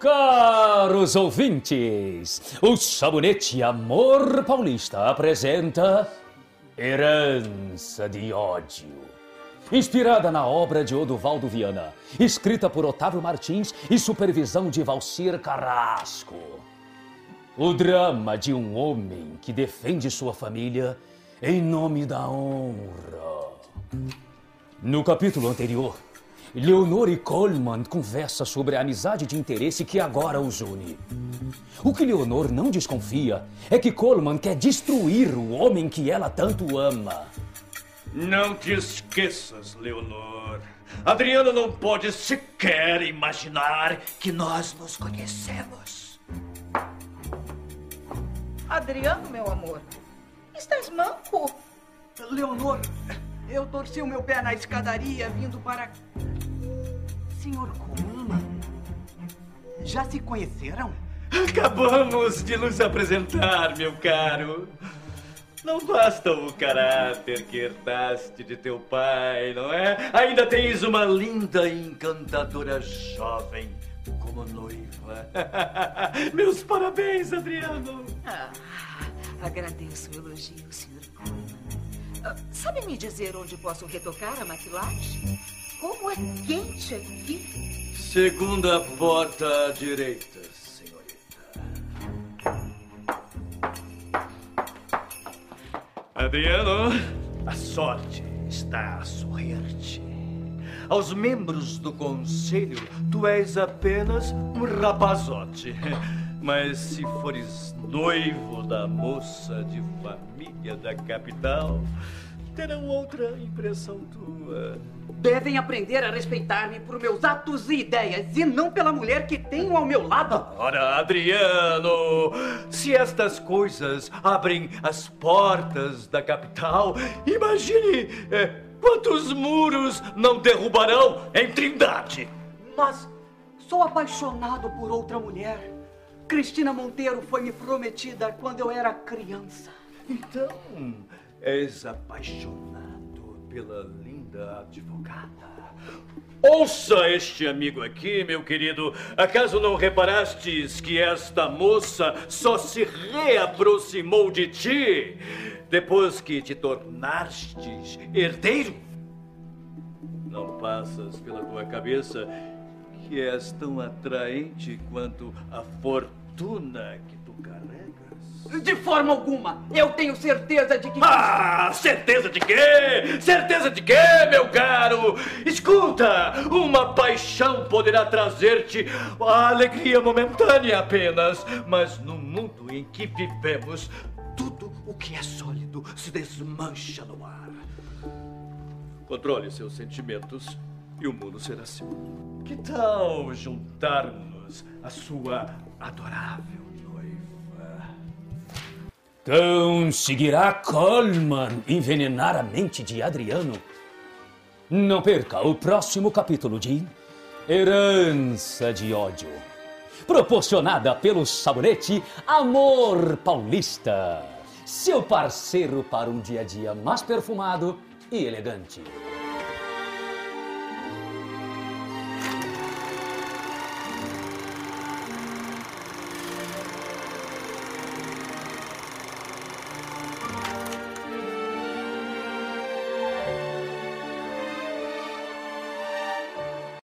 Caros ouvintes, o Sabonete Amor Paulista apresenta Herança de Ódio. Inspirada na obra de Odovaldo Viana, escrita por Otávio Martins e supervisão de Valcir Carrasco. O drama de um homem que defende sua família em nome da honra. No capítulo anterior, Leonor e Coleman conversam sobre a amizade de interesse que agora os une. O que Leonor não desconfia é que Coleman quer destruir o homem que ela tanto ama. Não te esqueças, Leonor. Adriano não pode sequer imaginar que nós nos conhecemos. Adriano, meu amor, estás manco? Leonor, eu torci o meu pé na escadaria vindo para. Senhor Coleman, já se conheceram? Acabamos de nos apresentar, meu caro. Não basta o caráter que herdaste de teu pai, não é? Ainda tens uma linda e encantadora jovem como noiva. Meus parabéns, Adriano. Ah, agradeço o elogio, Sr. Coleman. Ah, sabe me dizer onde posso retocar a maquilagem? Como é quente aqui. Segunda porta à direita, senhorita. Adriano, a sorte está a sorrir-te. Aos membros do conselho, tu és apenas um rapazote. Mas se fores noivo da moça de família da capital, terão outra impressão tua. Devem aprender a respeitar-me por meus atos e ideias e não pela mulher que tenho ao meu lado. Ora, Adriano, se estas coisas abrem as portas da capital, imagine eh, quantos muros não derrubarão em Trindade. Mas sou apaixonado por outra mulher. Cristina Monteiro foi me prometida quando eu era criança. Então, és apaixonado pela linda advogada. Ouça este amigo aqui, meu querido. Acaso não reparastes que esta moça só se reaproximou de ti depois que te tornastes herdeiro? Não passas pela tua cabeça que és tão atraente quanto a fortuna que tu carregas? De forma alguma, eu tenho certeza de que. Ah, certeza de quê? Certeza de quê, meu caro? Escuta, uma paixão poderá trazer-te a alegria momentânea apenas, mas no mundo em que vivemos, tudo o que é sólido se desmancha no ar. Controle seus sentimentos e o mundo será seu. Que tal juntarmos a sua adorável noiva? Conseguirá Coleman envenenar a mente de Adriano? Não perca o próximo capítulo de Herança de Ódio, proporcionada pelo sabonete Amor Paulista, seu parceiro para um dia a dia mais perfumado e elegante.